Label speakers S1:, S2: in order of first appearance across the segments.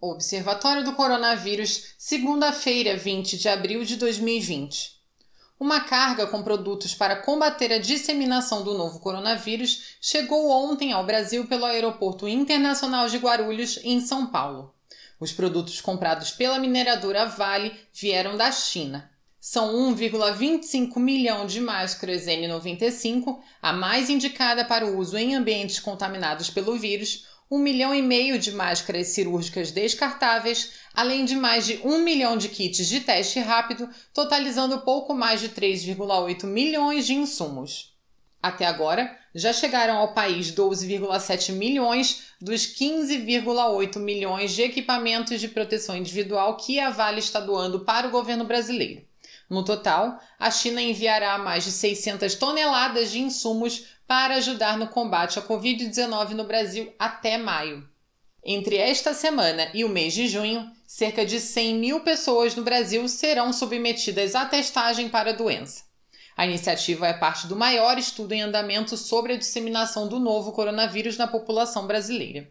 S1: Observatório do Coronavírus, segunda-feira, 20 de abril de 2020. Uma carga com produtos para combater a disseminação do novo coronavírus chegou ontem ao Brasil pelo Aeroporto Internacional de Guarulhos, em São Paulo. Os produtos comprados pela mineradora Vale vieram da China. São 1,25 milhão de máscaras N95, a mais indicada para o uso em ambientes contaminados pelo vírus, um milhão e meio de máscaras cirúrgicas descartáveis, além de mais de um milhão de kits de teste rápido, totalizando pouco mais de 3,8 milhões de insumos. Até agora, já chegaram ao país 12,7 milhões dos 15,8 milhões de equipamentos de proteção individual que a Vale está doando para o governo brasileiro. No total, a China enviará mais de 600 toneladas de insumos para ajudar no combate à Covid-19 no Brasil até maio. Entre esta semana e o mês de junho, cerca de 100 mil pessoas no Brasil serão submetidas à testagem para a doença. A iniciativa é parte do maior estudo em andamento sobre a disseminação do novo coronavírus na população brasileira.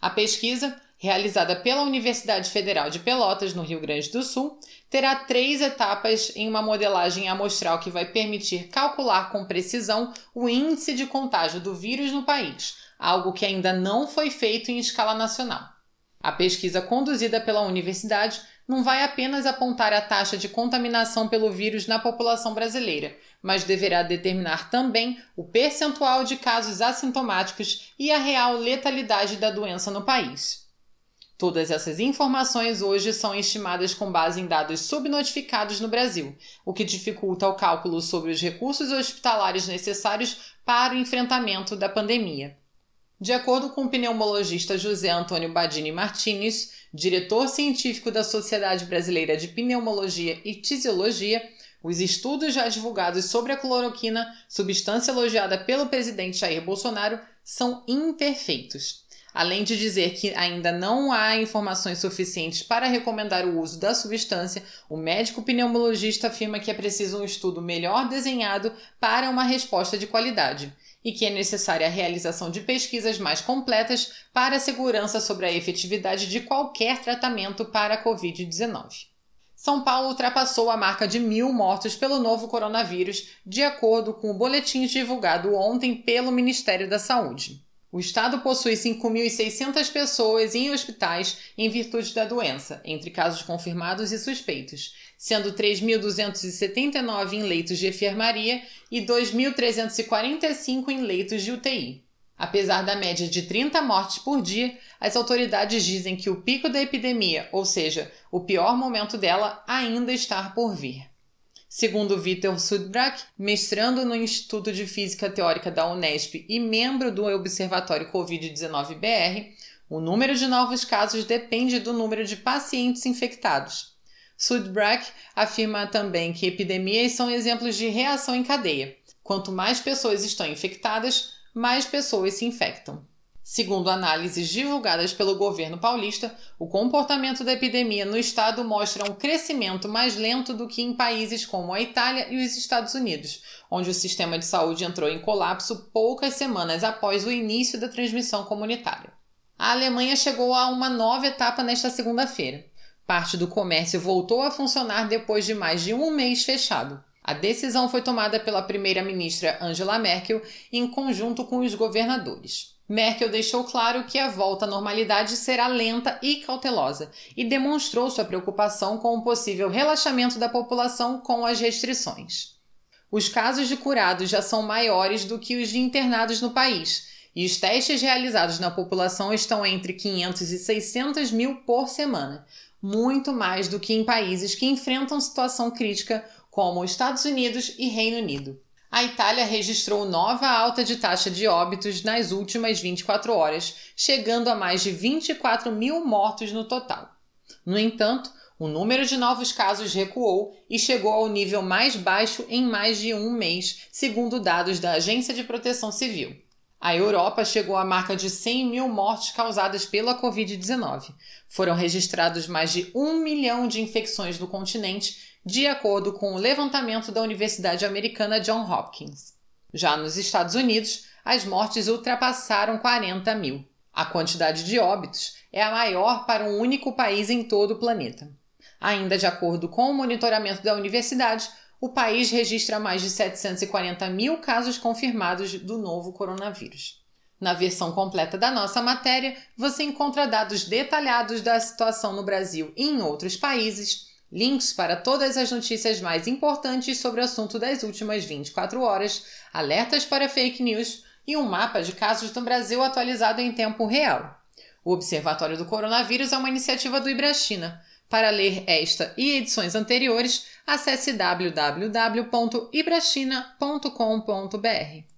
S1: A pesquisa realizada pela Universidade Federal de Pelotas, no Rio Grande do Sul, terá três etapas em uma modelagem amostral que vai permitir calcular com precisão o índice de contágio do vírus no país, algo que ainda não foi feito em escala nacional. A pesquisa conduzida pela universidade não vai apenas apontar a taxa de contaminação pelo vírus na população brasileira, mas deverá determinar também o percentual de casos assintomáticos e a real letalidade da doença no país. Todas essas informações hoje são estimadas com base em dados subnotificados no Brasil, o que dificulta o cálculo sobre os recursos hospitalares necessários para o enfrentamento da pandemia. De acordo com o pneumologista José Antônio Badini Martins, diretor científico da Sociedade Brasileira de Pneumologia e Tisiologia, os estudos já divulgados sobre a cloroquina, substância elogiada pelo presidente Jair Bolsonaro, são imperfeitos além de dizer que ainda não há informações suficientes para recomendar o uso da substância, o médico pneumologista afirma que é preciso um estudo melhor desenhado para uma resposta de qualidade e que é necessária a realização de pesquisas mais completas para a segurança sobre a efetividade de qualquer tratamento para a Covid-19. São Paulo ultrapassou a marca de mil mortos pelo novo coronavírus, de acordo com o boletim divulgado ontem pelo Ministério da Saúde. O estado possui 5.600 pessoas em hospitais em virtude da doença, entre casos confirmados e suspeitos, sendo 3.279 em leitos de enfermaria e 2.345 em leitos de UTI. Apesar da média de 30 mortes por dia, as autoridades dizem que o pico da epidemia, ou seja, o pior momento dela, ainda está por vir. Segundo Vitor Sudbrak, mestrando no Instituto de Física Teórica da Unesp e membro do Observatório Covid-19-BR, o número de novos casos depende do número de pacientes infectados. Sudbrak afirma também que epidemias são exemplos de reação em cadeia. Quanto mais pessoas estão infectadas, mais pessoas se infectam. Segundo análises divulgadas pelo governo paulista, o comportamento da epidemia no estado mostra um crescimento mais lento do que em países como a Itália e os Estados Unidos, onde o sistema de saúde entrou em colapso poucas semanas após o início da transmissão comunitária. A Alemanha chegou a uma nova etapa nesta segunda-feira. Parte do comércio voltou a funcionar depois de mais de um mês fechado. A decisão foi tomada pela primeira-ministra Angela Merkel em conjunto com os governadores. Merkel deixou claro que a volta à normalidade será lenta e cautelosa e demonstrou sua preocupação com o possível relaxamento da população com as restrições. Os casos de curados já são maiores do que os de internados no país, e os testes realizados na população estão entre 500 e 600 mil por semana, muito mais do que em países que enfrentam situação crítica como Estados Unidos e Reino Unido. A Itália registrou nova alta de taxa de óbitos nas últimas 24 horas, chegando a mais de 24 mil mortos no total. No entanto, o número de novos casos recuou e chegou ao nível mais baixo em mais de um mês, segundo dados da Agência de Proteção Civil. A Europa chegou à marca de 100 mil mortes causadas pela Covid-19. Foram registrados mais de um milhão de infecções no continente de acordo com o levantamento da Universidade Americana John Hopkins. Já nos Estados Unidos, as mortes ultrapassaram 40 mil. A quantidade de óbitos é a maior para um único país em todo o planeta. Ainda de acordo com o monitoramento da universidade, o país registra mais de 740 mil casos confirmados do novo coronavírus. Na versão completa da nossa matéria, você encontra dados detalhados da situação no Brasil e em outros países, links para todas as notícias mais importantes sobre o assunto das últimas 24 horas, alertas para fake news e um mapa de casos no Brasil atualizado em tempo real. O Observatório do Coronavírus é uma iniciativa do Ibrachina. Para ler esta e edições anteriores, acesse www.ibrachina.com.br.